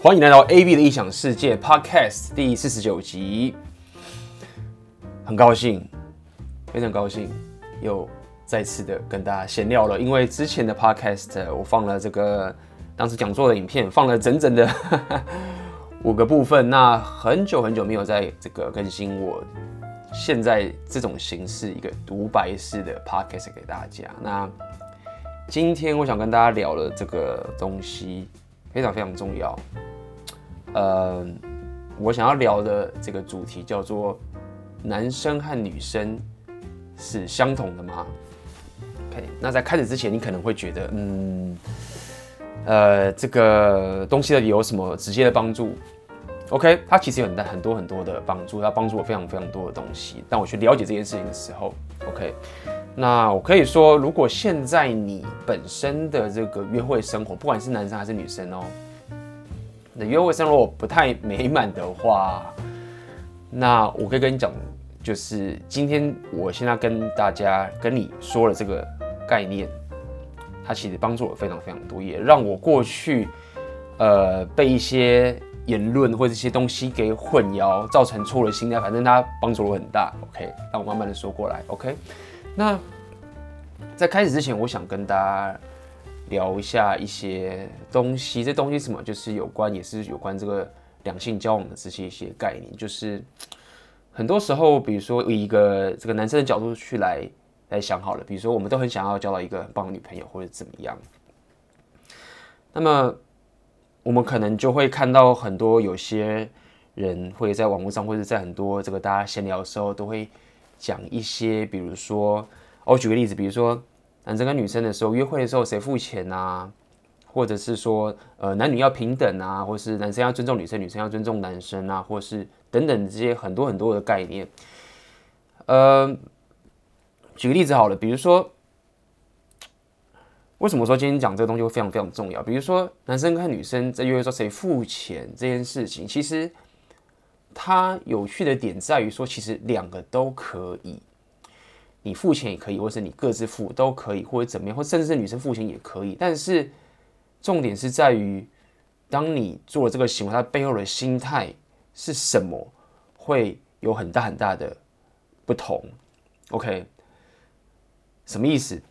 欢迎来到 AB 的异想世界 Podcast 第四十九集，很高兴，非常高兴又再次的跟大家闲聊了。因为之前的 Podcast 我放了这个当时讲座的影片，放了整整的 五个部分。那很久很久没有在这个更新我现在这种形式一个独白式的 Podcast 给大家。那今天我想跟大家聊的这个东西非常非常重要。呃，我想要聊的这个主题叫做“男生和女生是相同的吗？”OK，那在开始之前，你可能会觉得，嗯，呃，这个东西到底有什么直接的帮助？OK，它其实有很很多很多的帮助，它帮助我非常非常多的东西。当我去了解这件事情的时候，OK，那我可以说，如果现在你本身的这个约会生活，不管是男生还是女生哦。那约会生活不太美满的话，那我可以跟你讲，就是今天我现在跟大家跟你说了这个概念，它其实帮助我非常非常多，也让我过去呃被一些言论或者一些东西给混淆，造成错了心态，反正它帮助我很大。OK，让我慢慢的说过来。OK，那在开始之前，我想跟大家。聊一下一些东西，这东西什么？就是有关，也是有关这个两性交往的这些一些概念。就是很多时候，比如说以一个这个男生的角度去来来想好了，比如说我们都很想要交到一个很棒的女朋友或者怎么样。那么我们可能就会看到很多有些人会在网络上，或者在很多这个大家闲聊的时候，都会讲一些，比如说，我举个例子，比如说。男生跟女生的时候约会的时候谁付钱啊？或者是说呃男女要平等啊，或是男生要尊重女生，女生要尊重男生啊，或是等等这些很多很多的概念。呃，举个例子好了，比如说为什么说今天讲这个东西会非常非常重要？比如说男生跟女生在约会说谁付钱这件事情，其实它有趣的点在于说，其实两个都可以。你付钱也可以，或是你各自付都可以，或者怎么样，或甚至是女生付钱也可以。但是重点是在于，当你做了这个行为，它背后的心态是什么，会有很大很大的不同。OK，什么意思？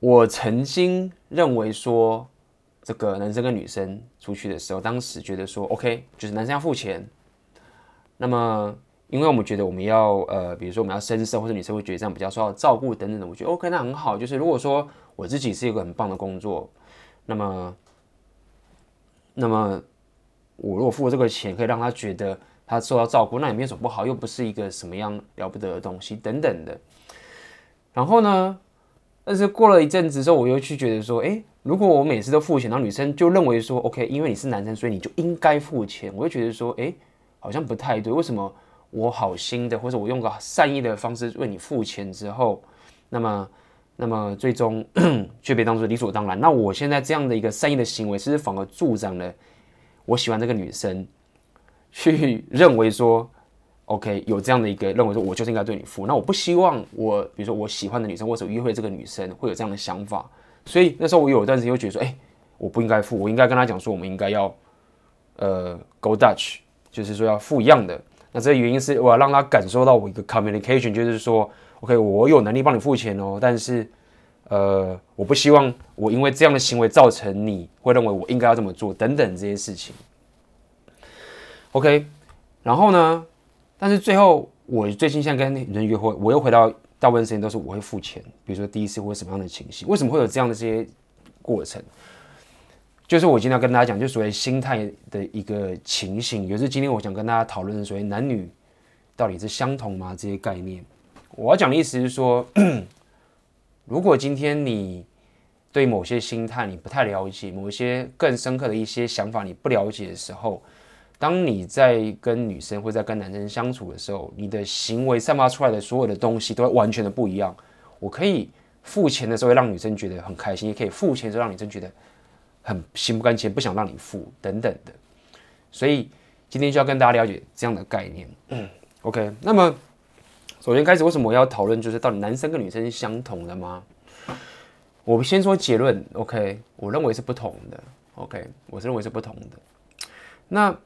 我曾经认为说，这个男生跟女生出去的时候，当时觉得说，OK，就是男生要付钱，那么。因为我们觉得我们要呃，比如说我们要绅士，或者女生会觉得这样比较受到照顾等等的，我觉得 OK，那很好。就是如果说我自己是一个很棒的工作，那么，那么我如果付这个钱，可以让他觉得他受到照顾，那也没有什么不好，又不是一个什么样了不得的东西等等的。然后呢，但是过了一阵子之后，我又去觉得说，哎，如果我每次都付钱，然后女生就认为说 OK，因为你是男生，所以你就应该付钱，我就觉得说，哎，好像不太对，为什么？我好心的，或者我用个善意的方式为你付钱之后，那么，那么最终 却被当作理所当然。那我现在这样的一个善意的行为，其实反而助长了我喜欢这个女生，去认为说，OK，有这样的一个认为说，我就是应该对你付。那我不希望我，比如说我喜欢的女生或者约会这个女生会有这样的想法。所以那时候我有一段时间会觉得说，哎，我不应该付，我应该跟她讲说，我们应该要呃 go Dutch，就是说要付一样的。那这个原因是我要让他感受到我一个 communication，就是说，OK，我有能力帮你付钱哦，但是，呃，我不希望我因为这样的行为造成你会认为我应该要这么做等等这些事情。OK，然后呢，但是最后我最近现在跟女生约会，我又回到大部分时间都是我会付钱，比如说第一次或什么样的情形，为什么会有这样的这些过程？就是我今天要跟大家讲，就所谓心态的一个情形，也是今天我想跟大家讨论的所谓男女到底是相同吗？这些概念，我要讲的意思是说，如果今天你对某些心态你不太了解，某一些更深刻的一些想法你不了解的时候，当你在跟女生或在跟男生相处的时候，你的行为散发出来的所有的东西都会完全的不一样。我可以付钱的时候让女生觉得很开心，也可以付钱的时候让女生觉得。很心不甘情，不想让你付等等的，所以今天就要跟大家了解这样的概念。嗯，OK。那么首先开始，为什么我要讨论，就是到底男生跟女生是相同的吗？我先说结论，OK，我认为是不同的。OK，我是认为是不同的。那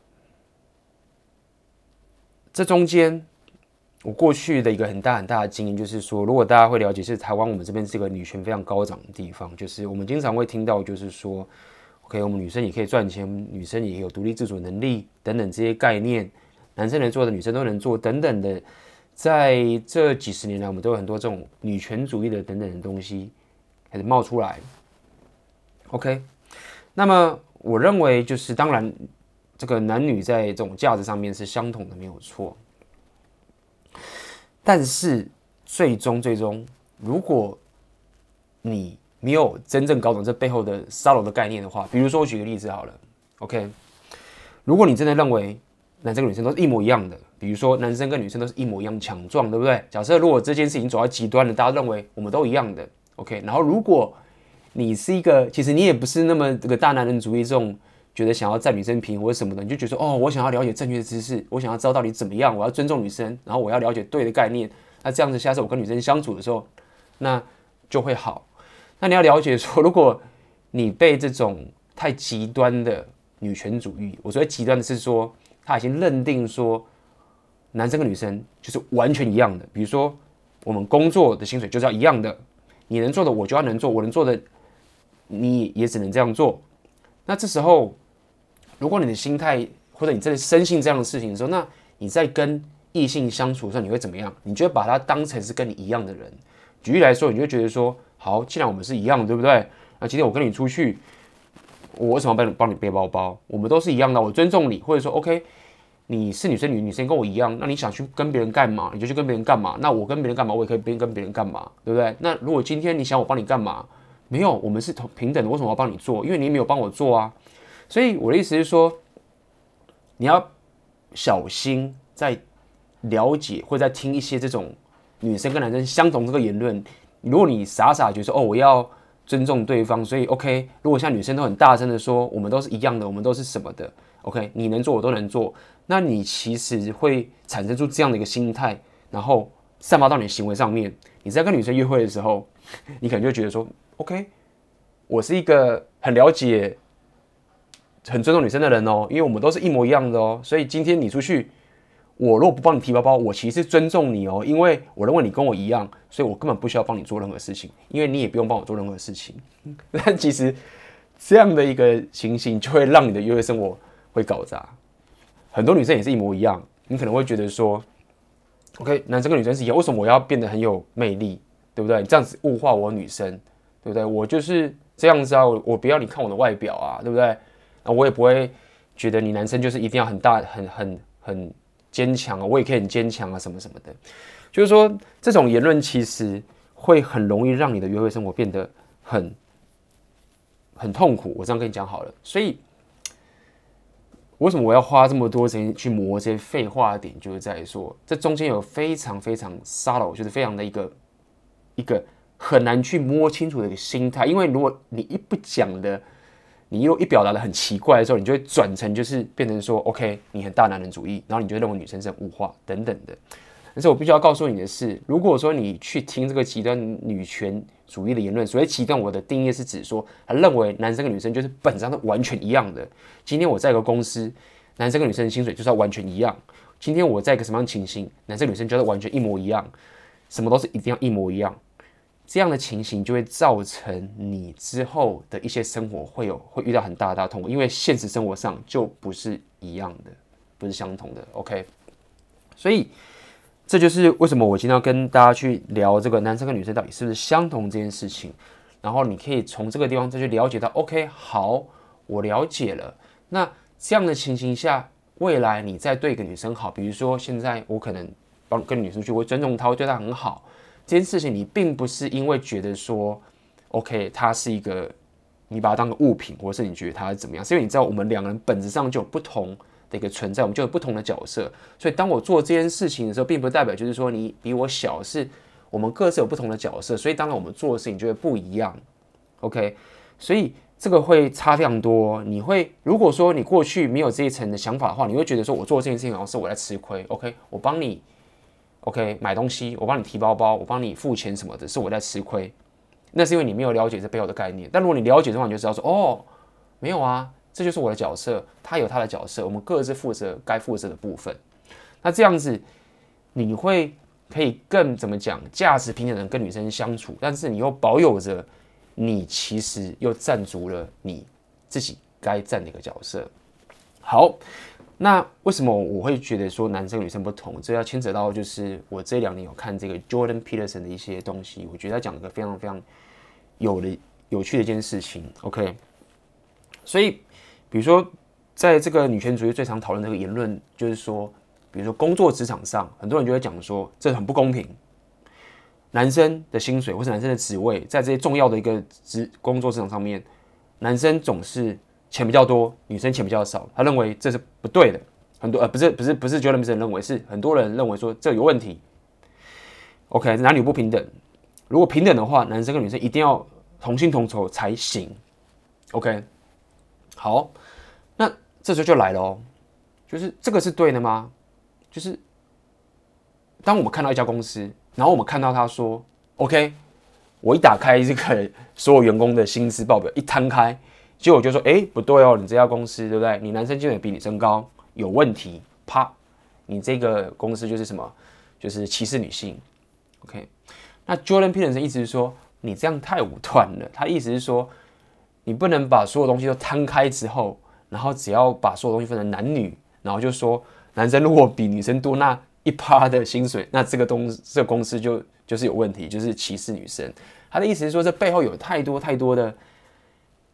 这中间，我过去的一个很大很大的经验就是说，如果大家会了解，是台湾我们这边是一个女权非常高涨的地方，就是我们经常会听到，就是说，OK，我们女生也可以赚钱，我们女生也有独立自主能力等等这些概念，男生能做的女生都能做等等的。在这几十年来，我们都有很多这种女权主义的等等的东西开始冒出来。OK，那么我认为就是当然，这个男女在这种价值上面是相同的，没有错。但是最终最终，如果你没有真正搞懂这背后的沙龙的概念的话，比如说我举个例子好了，OK，如果你真的认为男生跟女生都是一模一样的。比如说，男生跟女生都是一模一样强壮，对不对？假设如果这件事情走到极端了，大家认为我们都一样的，OK。然后，如果你是一个，其实你也不是那么这个大男人主义这种，觉得想要占女生便宜或者什么的，你就觉得说，哦，我想要了解正确的知识，我想要知道到底怎么样，我要尊重女生，然后我要了解对的概念。那这样子，下次我跟女生相处的时候，那就会好。那你要了解说，如果你被这种太极端的女权主义，我觉得极端的是说，他已经认定说。男生跟女生就是完全一样的，比如说我们工作的薪水就是要一样的，你能做的我就要能做，我能做的你也只能这样做。那这时候，如果你的心态或者你真的深信这样的事情的时候，那你在跟异性相处的时候，你会怎么样？你就会把他当成是跟你一样的人。举例来说，你就觉得说，好，既然我们是一样的，对不对？那今天我跟你出去，我为什么要帮你帮你背包包？我们都是一样的，我尊重你，或者说 OK。你是女生，女女生跟我一样，那你想去跟别人干嘛，你就去跟别人干嘛。那我跟别人干嘛，我也可以边跟别人干嘛，对不对？那如果今天你想我帮你干嘛，没有，我们是同平等的，为什么要帮你做？因为你没有帮我做啊。所以我的意思是说，你要小心在了解或在听一些这种女生跟男生相同这个言论。如果你傻傻觉得说哦，我要尊重对方，所以 OK。如果像女生都很大声的说，我们都是一样的，我们都是什么的。OK，你能做我都能做，那你其实会产生出这样的一个心态，然后散发到你的行为上面。你在跟女生约会的时候，你可能就觉得说，OK，我是一个很了解、很尊重女生的人哦，因为我们都是一模一样的哦。所以今天你出去，我如果不帮你提包包，我其实尊重你哦，因为我认为你跟我一样，所以我根本不需要帮你做任何事情，因为你也不用帮我做任何事情。但其实这样的一个情形，就会让你的约会生活。会搞砸，很多女生也是一模一样。你可能会觉得说，OK，男生跟女生是一样，为什么我要变得很有魅力，对不对？你这样子物化我女生，对不对？我就是这样子啊，我不要你看我的外表啊，对不对？啊，我也不会觉得你男生就是一定要很大、很很很坚强啊，我也可以很坚强啊，什么什么的。就是说，这种言论其实会很容易让你的约会生活变得很很痛苦。我这样跟你讲好了，所以。为什么我要花这么多时间去磨这些废话的点，就是在说这中间有非常非常 subtle，就是非常的一个一个很难去摸清楚的一个心态。因为如果你一不讲的，你又一表达的很奇怪的时候，你就会转成就是变成说，OK，你很大男人主义，然后你就认为女生是物化等等的。但是我必须要告诉你的是，如果说你去听这个极端女权主义的言论，所谓极端，我的定义是指说，他认为男生跟女生就是本质上是完全一样的。今天我在一个公司，男生跟女生的薪水就是要完全一样。今天我在一个什么样的情形，男生女生就是完全一模一样，什么都是一定要一模一样。这样的情形就会造成你之后的一些生活会有会遇到很大大痛苦，因为现实生活上就不是一样的，不是相同的。OK，所以。这就是为什么我今天要跟大家去聊这个男生跟女生到底是不是相同这件事情，然后你可以从这个地方再去了解到，OK，好，我了解了。那这样的情形下，未来你再对一个女生好，比如说现在我可能帮跟女生去，我尊重她，会对她很好，这件事情你并不是因为觉得说，OK，它是一个你把它当个物品，或是你觉得它是怎么样，是因为你知道我们两个人本质上就有不同。的一个存在，我们就有不同的角色，所以当我做这件事情的时候，并不代表就是说你比我小，是我们各自有不同的角色，所以当然我们做的事情就会不一样。OK，所以这个会差非常多。你会如果说你过去没有这一层的想法的话，你会觉得说我做这件事情好像是我在吃亏。OK，我帮你，OK 买东西，我帮你提包包，我帮你付钱什么的，是我在吃亏。那是因为你没有了解这背后的概念。但如果你了解的话，你就知道说哦。没有啊，这就是我的角色，他有他的角色，我们各自负责该负责的部分。那这样子，你会可以更怎么讲，价值平等的跟女生相处，但是你又保有着你其实又站足了你自己该站的一个角色。好，那为什么我会觉得说男生女生不同？这要牵扯到就是我这两年有看这个 Jordan Peterson 的一些东西，我觉得他讲一个非常非常有的有趣的一件事情。OK，所以比如说在这个女权主义最常讨论的这个言论，就是说。比如说，工作职场上，很多人就会讲说，这很不公平。男生的薪水或是男生的职位，在这些重要的一个职工作职场上面，男生总是钱比较多，女生钱比较少。他认为这是不对的。很多呃，不是不是不是，就那么认为是很多人认为说这有问题。OK，男女不平等。如果平等的话，男生跟女生一定要同薪同酬才行。OK，好，那这时候就来了哦，就是这个是对的吗？就是，当我们看到一家公司，然后我们看到他说：“OK，我一打开这个所有员工的薪资报表，一摊开，结果我就说：‘哎，不对哦，你这家公司对不对？你男生薪水比女生高，有问题。’啪，你这个公司就是什么？就是歧视女性。OK，那 Jordan Peterson 意思是说，你这样太武断了。他意思是说，你不能把所有东西都摊开之后，然后只要把所有东西分成男女，然后就说。男生如果比女生多那一趴的薪水，那这个东这个公司就就是有问题，就是歧视女生。他的意思是说，这背后有太多太多的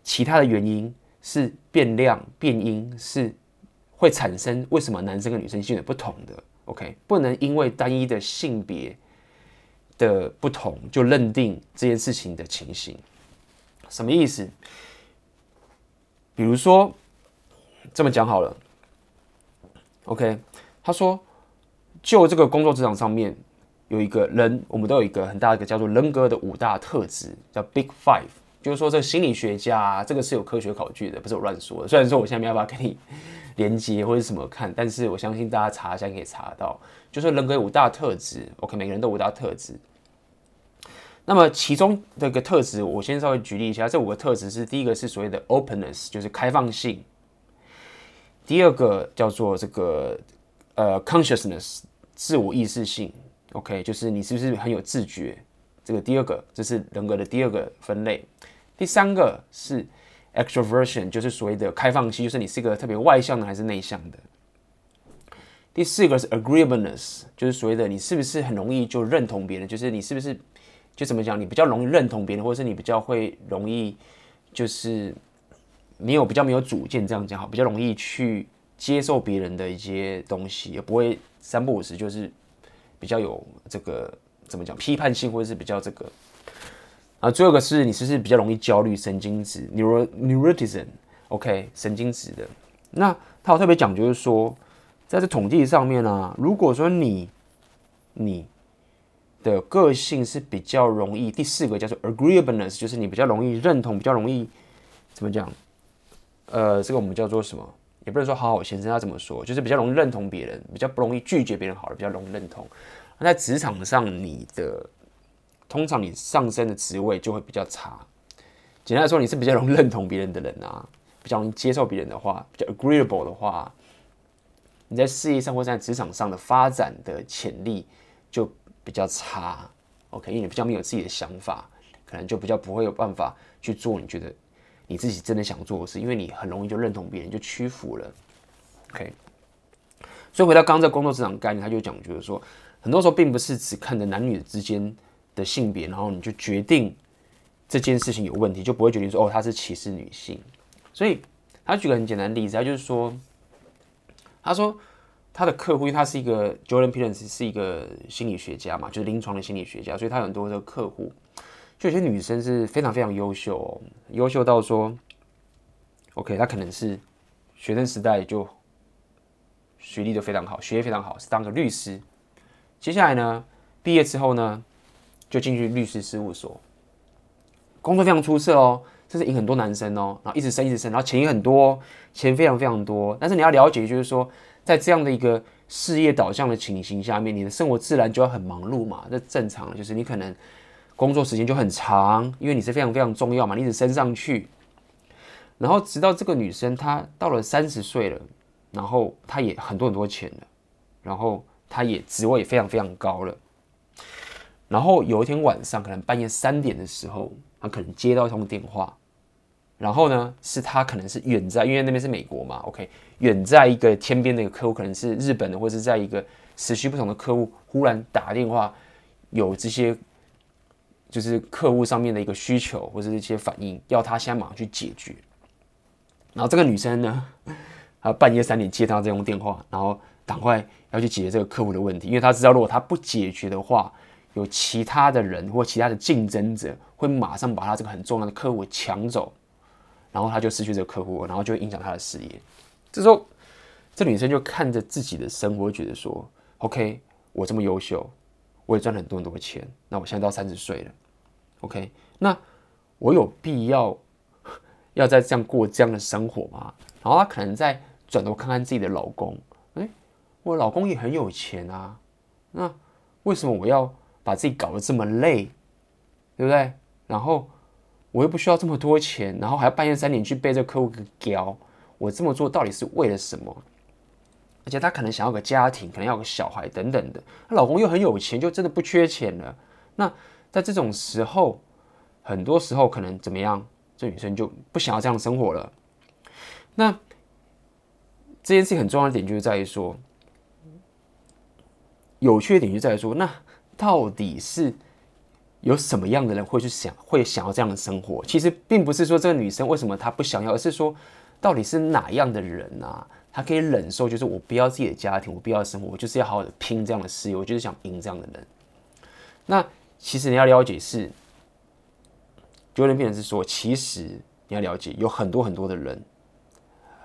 其他的原因，是变量变音，是会产生为什么男生跟女生性格不同的。OK，不能因为单一的性别的不同就认定这件事情的情形。什么意思？比如说这么讲好了。OK，他说，就这个工作职场上面有一个人，我们都有一个很大的一个叫做人格的五大特质，叫 Big Five。就是说，这心理学家啊，这个是有科学考据的，不是我乱说的。虽然说我现在没有办法跟你 连接或者什么看，但是我相信大家查一下可以查到，就是人格有五大特质。OK，每个人都五大特质。那么其中的一个特质，我先稍微举例一下，这五个特质是第一个是所谓的 Openness，就是开放性。第二个叫做这个呃 consciousness 自我意识性，OK，就是你是不是很有自觉？这个第二个，这是人格的第二个分类。第三个是 extroversion，就是所谓的开放性，就是你是一个特别外向的还是内向的。第四个是 agreeableness，就是所谓的你是不是很容易就认同别人，就是你是不是就怎么讲，你比较容易认同别人，或者是你比较会容易就是。没有比较没有主见，这样讲好，比较容易去接受别人的一些东西，也不会三不五时就是比较有这个怎么讲批判性，或者是比较这个啊。最后一个是你是不是比较容易焦虑，神经质，neuro neuroticism，OK，神经质的。那他有特别讲，就是说在这统计上面呢、啊，如果说你你的个性是比较容易，第四个叫做 agreeableness，就是你比较容易认同，比较容易怎么讲？呃，这个我们叫做什么？也不能说好好先生，他怎么说？就是比较容易认同别人，比较不容易拒绝别人好了，比较容易认同。那在职场上，你的通常你上升的职位就会比较差。简单来说，你是比较容易认同别人的人啊，比较容易接受别人的话，比较 agreeable 的话，你在事业上或在职场上的发展的潜力就比较差。OK，因为你比较没有自己的想法，可能就比较不会有办法去做你觉得。你自己真的想做的事，因为你很容易就认同别人，就屈服了。OK，所以回到刚刚这个工作职场概念，他就讲，就是说，很多时候并不是只看着男女之间的性别，然后你就决定这件事情有问题，就不会决定说，哦，他是歧视女性。所以他举个很简单的例子，他就是说，他说他的客户，因为他是一个 Jordan Peterson 是一个心理学家嘛，就是临床的心理学家，所以他有很多的客户。就有些女生是非常非常优秀哦，优秀到说，OK，她可能是学生时代就学历都非常好，学业非常好，是当个律师。接下来呢，毕业之后呢，就进去律师事务所，工作非常出色哦，甚至赢很多男生哦，然后一直升一直升，然后钱也很多，钱非常非常多。但是你要了解，就是说，在这样的一个事业导向的情形下面，你的生活自然就要很忙碌嘛，这正常，就是你可能。工作时间就很长，因为你是非常非常重要嘛，你一直升上去，然后直到这个女生她到了三十岁了，然后她也很多很多钱了，然后她也职位也非常非常高了。然后有一天晚上，可能半夜三点的时候，她可能接到一通电话，然后呢，是她可能是远在，因为那边是美国嘛，OK，远在一个天边的一个客户，可能是日本的，或者是在一个时区不同的客户，忽然打电话，有这些就是客户上面的一个需求或者是一些反应，要她先马上去解决。然后这个女生呢，她半夜三点接到这通电话，然后赶快要去解决这个客户的问题，因为她知道如果她不解决的话，有其他的人或其他的竞争者会马上把他这个很重要的客户抢走，然后他就失去这个客户，然后就影响他的事业。这时候，这女生就看着自己的生活，觉得说：“OK，我这么优秀，我也赚了很多很多钱，那我现在到三十岁了，OK，那我有必要 要再这样过这样的生活吗？”然后她可能再转头看看自己的老公，哎，我老公也很有钱啊，那为什么我要？把自己搞得这么累，对不对？然后我又不需要这么多钱，然后还要半夜三点去被这客户给屌，我这么做到底是为了什么？而且她可能想要个家庭，可能要个小孩等等的。她老公又很有钱，就真的不缺钱了。那在这种时候，很多时候可能怎么样？这女生就不想要这样生活了。那这件事情很重要的点就是在于说，有趣点就在于说，那。到底是有什么样的人会去想，会想要这样的生活？其实并不是说这个女生为什么她不想要，而是说到底是哪样的人啊？她可以忍受，就是我不要自己的家庭，我不要生活，我就是要好好的拼这样的事业，我就是想赢这样的人。那其实你要了解是，就能变成是说，其实你要了解有很多很多的人，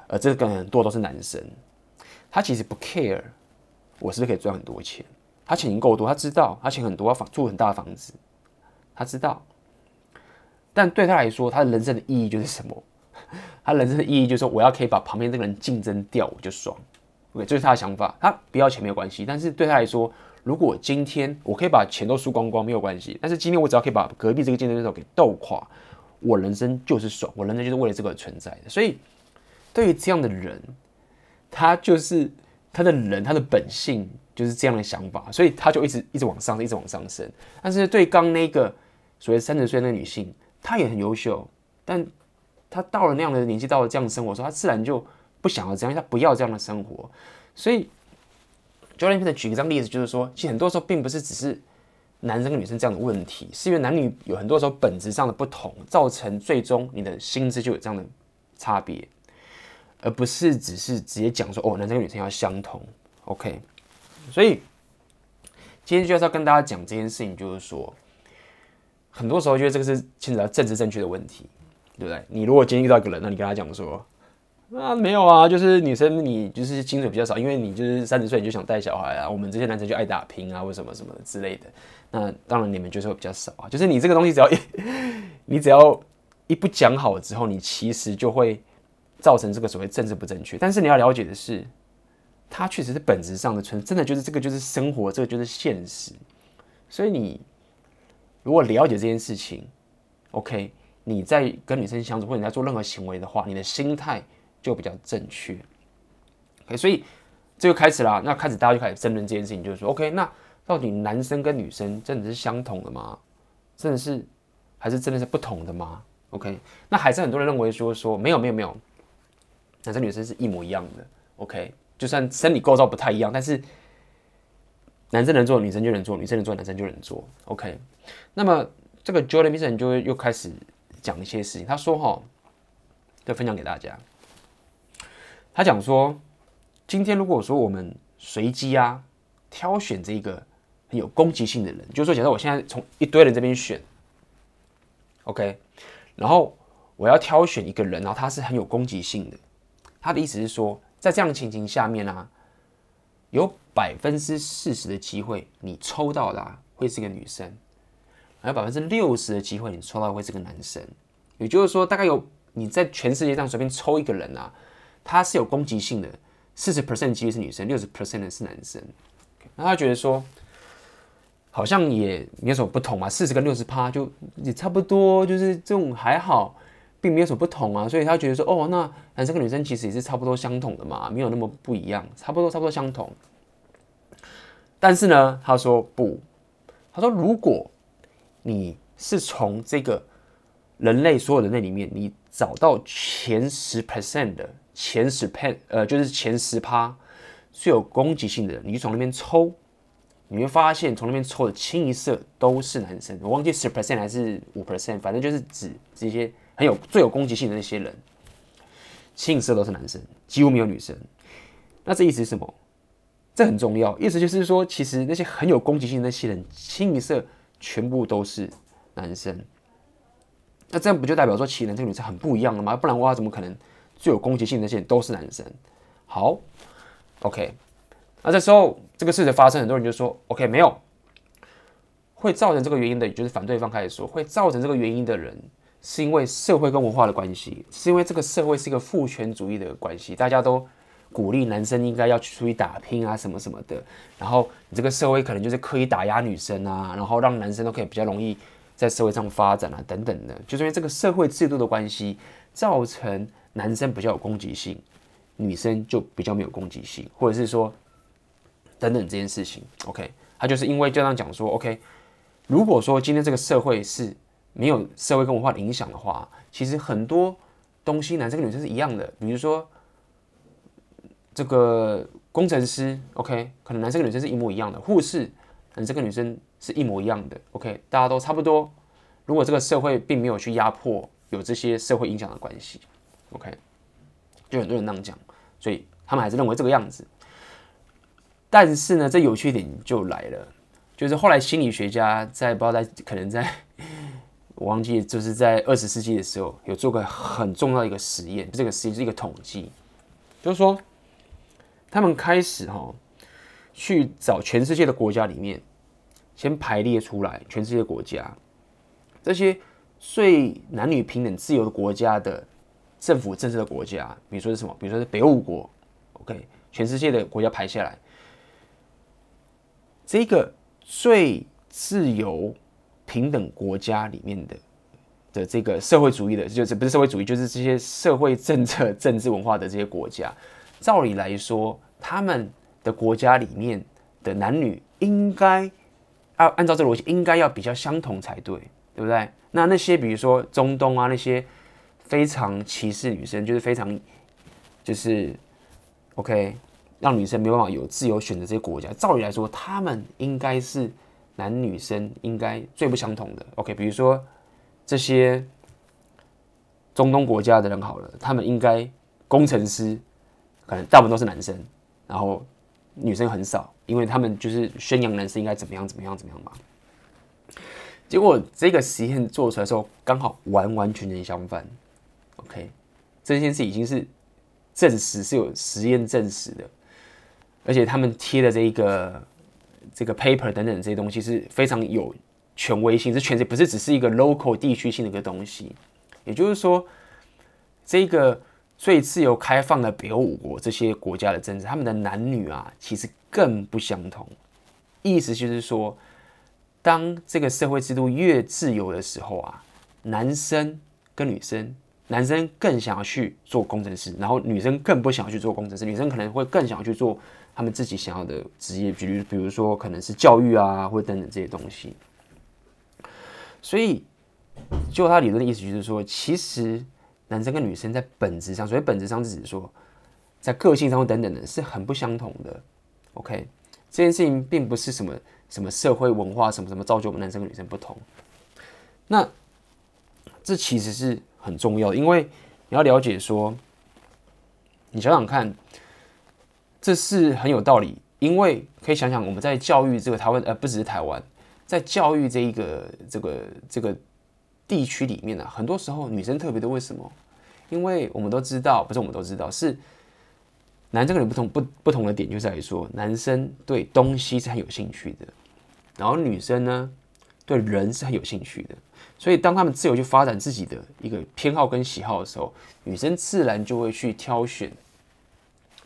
而这个很多都是男生，他其实不 care 我是不是可以赚很多钱。他钱已经够多，他知道他钱很多，要房住很大的房子，他知道。但对他来说，他的人生的意义就是什么？他人生的意义就是说，我要可以把旁边这个人竞争掉，我就爽。OK，这是他的想法。他不要钱没有关系，但是对他来说，如果今天我可以把钱都输光光没有关系，但是今天我只要可以把隔壁这个竞争对手给斗垮，我人生就是爽，我人生就是为了这个存在的。所以，对于这样的人，他就是他的人，他的本性。就是这样的想法，所以他就一直一直往上，一直往上升。但是对刚那个所谓三十岁那个女性，她也很优秀，但她到了那样的年纪，到了这样的生活的时候，她自然就不想要这样，她不要这样的生活。所以，Jordan 举一张例子，就是说，其实很多时候并不是只是男生跟女生这样的问题，是因为男女有很多时候本质上的不同，造成最终你的薪资就有这样的差别，而不是只是直接讲说哦，男生跟女生要相同。OK。所以今天就是要跟大家讲这件事情，就是说，很多时候觉得这个是牵扯到政治正确的问题，对不对？你如果今天遇到一个人，那你跟他讲说，啊没有啊，就是女生你就是薪水比较少，因为你就是三十岁你就想带小孩啊，我们这些男生就爱打拼啊，或什么什么之类的。那当然你们就是会比较少啊，就是你这个东西只要一 你只要一不讲好之后，你其实就会造成这个所谓政治不正确。但是你要了解的是。它确实是本质上的存，真的就是这个就是生活，这个就是现实。所以你如果了解这件事情，OK，你在跟女生相处或者你在做任何行为的话，你的心态就比较正确。OK，所以这就开始了。那开始大家就开始争论这件事情，就是说，OK，那到底男生跟女生真的是相同的吗？真的是还是真的是不同的吗？OK，那还是很多人认为说说没有没有没有，男生女生是一模一样的。OK。就算生理构造不太一样，但是男生能做，女生就能做；女生能做，男生就能做。OK，那么这个 Jordan Peterson 就会又开始讲一些事情。他说：“哈，就分享给大家。他讲说，今天如果说我们随机啊挑选这个很有攻击性的人，就是说，假设我现在从一堆人这边选，OK，然后我要挑选一个人，然后他是很有攻击性的。他的意思是说。”在这样的情形下面啊，有百分之四十的机会你抽到的会是个女生，还有百分之六十的机会你抽到会是个男生。也就是说，大概有你在全世界上随便抽一个人啊，他是有攻击性的，四十 percent 机会是女生，六十 percent 的是男生。那他觉得说，好像也没有什么不同嘛，四十跟六十趴就也差不多，就是这种还好。并没有什么不同啊，所以他觉得说，哦，那男生跟女生其实也是差不多相同的嘛，没有那么不一样，差不多差不多相同。但是呢，他说不，他说如果你是从这个人类所有人类里面，你找到前十 percent 的前十 pen 呃，就是前十趴最有攻击性的，你就从那边抽。你会发现，从那边抽的清一色都是男生。我忘记十 percent 还是五 percent，反正就是指这些很有最有攻击性的那些人，清一色都是男生，几乎没有女生。那这意思是什么？这很重要，意思就是说，其实那些很有攻击性的那些人，清一色全部都是男生。那这样不就代表说，其实男生跟女生很不一样了吗？不然的话，怎么可能最有攻击性的那些人都是男生？好，OK。那这时候这个事情发生，很多人就说：“OK，没有会造成这个原因的，也就是反对方开始说会造成这个原因的人，是因为社会跟文化的关系，是因为这个社会是一个父权主义的关系，大家都鼓励男生应该要去出去打拼啊，什么什么的。然后你这个社会可能就是刻意打压女生啊，然后让男生都可以比较容易在社会上发展啊，等等的，就是因为这个社会制度的关系，造成男生比较有攻击性，女生就比较没有攻击性，或者是说。”等等这件事情，OK，他就是因为就这样讲说，OK，如果说今天这个社会是没有社会跟文化的影响的话，其实很多东西男生跟女生是一样的，比如说这个工程师，OK，可能男生跟女生是一模一样的，护士男生跟女生是一模一样的，OK，大家都差不多。如果这个社会并没有去压迫有这些社会影响的关系，OK，就很多人那样讲，所以他们还是认为这个样子。但是呢，这有趣点就来了，就是后来心理学家在不知道在可能在我忘记，就是在二十世纪的时候有做过很重要的一个实验，这个实验是一个统计，就是说他们开始哈去找全世界的国家里面，先排列出来全世界国家这些最男女平等自由的国家的政府政策的国家，比如说是什么？比如说是北欧五国，OK，全世界的国家排下来。这个最自由平等国家里面的的这个社会主义的，就是不是社会主义，就是这些社会政策、政治文化的这些国家，照理来说，他们的国家里面的男女应该按按照这个逻辑，应该要比较相同才对，对不对？那那些比如说中东啊，那些非常歧视女生，就是非常就是 OK。让女生没办法有自由选择这些国家，照理来说，他们应该是男女生应该最不相同的。OK，比如说这些中东国家的人好了，他们应该工程师可能大部分都是男生，然后女生很少，因为他们就是宣扬男生应该怎么样怎么样怎么样嘛。结果这个实验做出来的时候，刚好完完全全相反。OK，这件事已经是证实是有实验证实的。而且他们贴的这一个这个 paper 等等这些东西是非常有权威性，是全世界不是只是一个 local 地区性的一个东西。也就是说，这个最自由开放的北欧五国这些国家的政治，他们的男女啊，其实更不相同。意思就是说，当这个社会制度越自由的时候啊，男生跟女生，男生更想要去做工程师，然后女生更不想要去做工程师，女生可能会更想要去做。他们自己想要的职业，比如比如说可能是教育啊，或者等等这些东西。所以，就他理论的意思就是说，其实男生跟女生在本质上，所以本质上是指说，在个性上等等的是很不相同的。OK，这件事情并不是什么什么社会文化什么什么造就我们男生跟女生不同。那这其实是很重要的，因为你要了解说，你想想看。这是很有道理，因为可以想想我们在教育这个台湾，呃，不只是台湾，在教育这一个这个这个地区里面呢、很多时候女生特别的为什么？因为我们都知道，不是我们都知道，是男生跟女不同不不同的点就在于说，男生对东西是很有兴趣的，然后女生呢对人是很有兴趣的，所以当他们自由去发展自己的一个偏好跟喜好的时候，女生自然就会去挑选。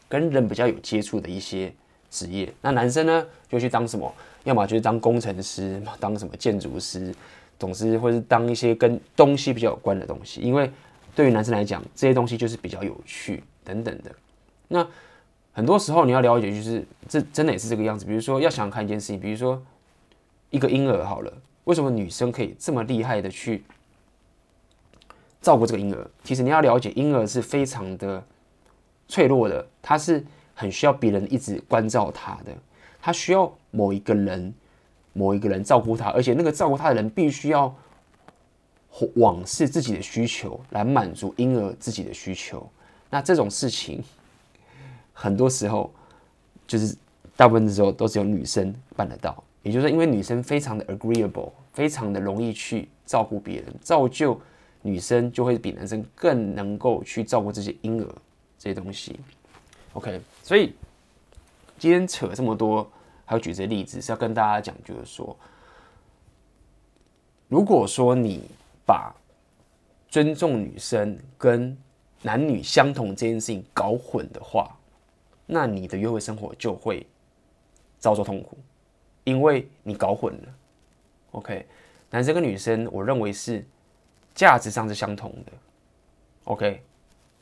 跟人比较有接触的一些职业，那男生呢就去当什么？要么就是当工程师，当什么建筑师，总之或是当一些跟东西比较有关的东西。因为对于男生来讲，这些东西就是比较有趣等等的。那很多时候你要了解，就是这真的也是这个样子。比如说，要想看一件事情，比如说一个婴儿好了，为什么女生可以这么厉害的去照顾这个婴儿？其实你要了解，婴儿是非常的脆弱的，他是很需要别人一直关照他的，他需要某一个人，某一个人照顾他，而且那个照顾他的人必须要往事自己的需求来满足婴儿自己的需求。那这种事情。很多时候，就是大部分的时候都只有女生办得到，也就是说，因为女生非常的 agreeable，非常的容易去照顾别人，造就女生就会比男生更能够去照顾这些婴儿这些东西。OK，所以今天扯这么多，还有举这些例子，是要跟大家讲，就是说，如果说你把尊重女生跟男女相同这件事情搞混的话，那你的约会生活就会遭受痛苦，因为你搞混了。OK，男生跟女生，我认为是价值上是相同的。OK，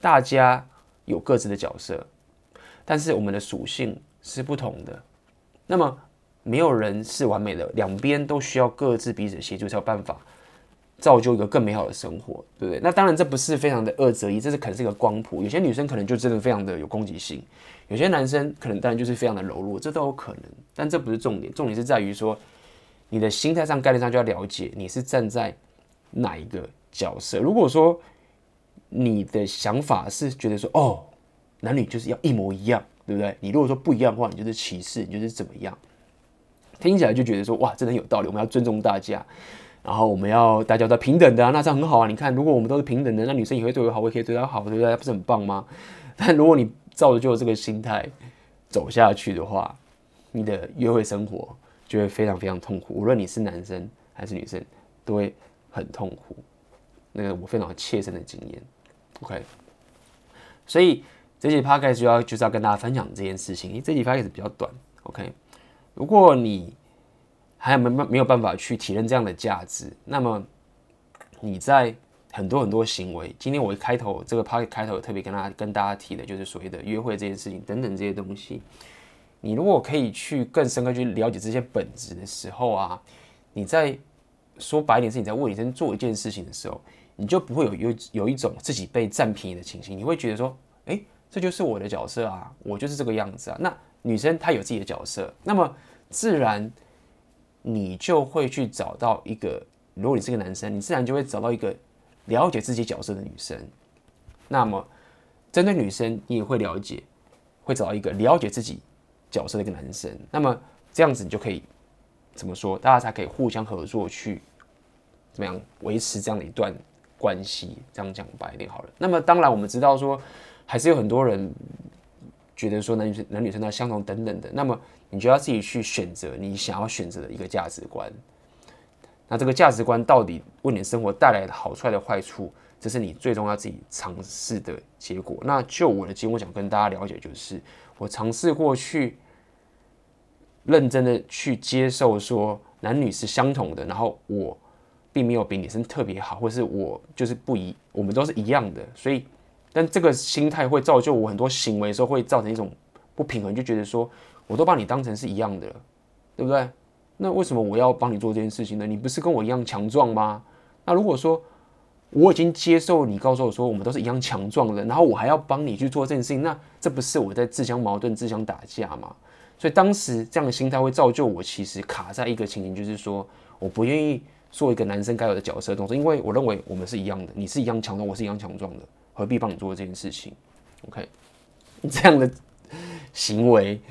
大家有各自的角色，但是我们的属性是不同的。那么没有人是完美的，两边都需要各自彼此协助才有办法。造就一个更美好的生活，对不对？那当然，这不是非常的二择一，这是可能是一个光谱。有些女生可能就真的非常的有攻击性，有些男生可能当然就是非常的柔弱，这都有可能。但这不是重点，重点是在于说，你的心态上、概念上就要了解你是站在哪一个角色。如果说你的想法是觉得说，哦，男女就是要一模一样，对不对？你如果说不一样的话，你就是歧视，你就是怎么样？听起来就觉得说，哇，真的有道理，我们要尊重大家。然后我们要大家都平等的，那这样很好啊。你看，如果我们都是平等的，那女生也会对我好，我也可以对她好，对不对？不是很棒吗？但如果你照着就这个心态走下去的话，你的约会生活就会非常非常痛苦。无论你是男生还是女生，都会很痛苦。那个我非常切身的经验。OK，所以这集 Podcast 就要就是要跟大家分享这件事情。因为这集 Podcast 比较短。OK，如果你还有没没有办法去体认这样的价值？那么你在很多很多行为，今天我一开头这个 part 开头特别跟大家跟大家提的就是所谓的约会这件事情等等这些东西。你如果可以去更深刻去了解这些本质的时候啊，你在说白一点是你在为女生做一件事情的时候，你就不会有有有一种自己被占便宜的情形。你会觉得说，哎，这就是我的角色啊，我就是这个样子啊。那女生她有自己的角色，那么自然。你就会去找到一个，如果你是个男生，你自然就会找到一个了解自己角色的女生。那么，针对女生，你也会了解，会找到一个了解自己角色的一个男生。那么这样子，你就可以怎么说？大家才可以互相合作去怎么样维持这样的一段关系？这样讲白一点好了。那么当然，我们知道说，还是有很多人觉得说男女生男女生的相同等等的。那么。你就要自己去选择你想要选择的一个价值观。那这个价值观到底为你生活带来的好处还是坏处，这是你最终要自己尝试的结果。那就我的经验，我想跟大家了解，就是我尝试过去认真的去接受说男女是相同的，然后我并没有比女生特别好，或是我就是不一，我们都是一样的。所以，但这个心态会造就我很多行为的时候会造成一种不平衡，就觉得说。我都把你当成是一样的，对不对？那为什么我要帮你做这件事情呢？你不是跟我一样强壮吗？那如果说我已经接受你告诉我说我们都是一样强壮的，然后我还要帮你去做这件事情，那这不是我在自相矛盾、自相打架吗？所以当时这样的心态会造就我，其实卡在一个情形，就是说我不愿意做一个男生该有的角色动作，因为我认为我们是一样的，你是一样强壮，我是一样强壮的，何必帮你做这件事情？OK，这样的行为。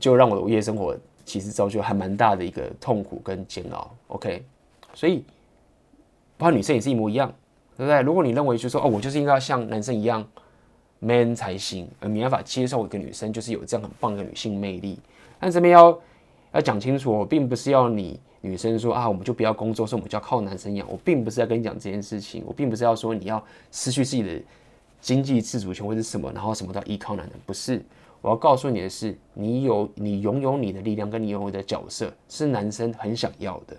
就让我的夜生活其实造就还蛮大的一个痛苦跟煎熬，OK，所以包括女生也是一模一样，对不对？如果你认为就是说哦，我就是应该要像男生一样 man 才行，而没办法接受一个女生就是有这样很棒的女性魅力，但这边要要讲清楚，我并不是要你女生说啊，我们就不要工作，说我们就要靠男生养，我并不是要跟你讲这件事情，我并不是要说你要失去自己的经济自主权或者什么，然后什么都要依靠男人，不是。我要告诉你的是，你有你拥有你的力量，跟你拥有的角色是男生很想要的。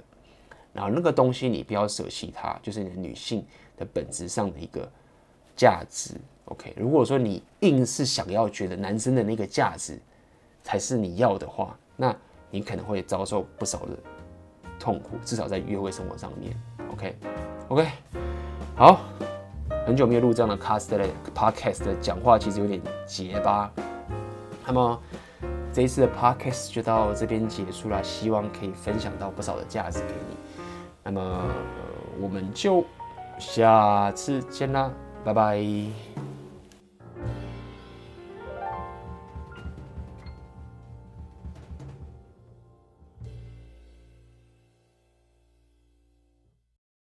然后那个东西你不要舍弃它，就是你的女性的本质上的一个价值。OK，如果说你硬是想要觉得男生的那个价值才是你要的话，那你可能会遭受不少的痛苦，至少在约会生活上面。OK，OK，、好，很久没有录这样的 cast 的 podcast 的讲话，其实有点结巴。那么这一次的 podcast 就到这边结束了，希望可以分享到不少的价值给你。那么、我们就下次见啦，拜拜。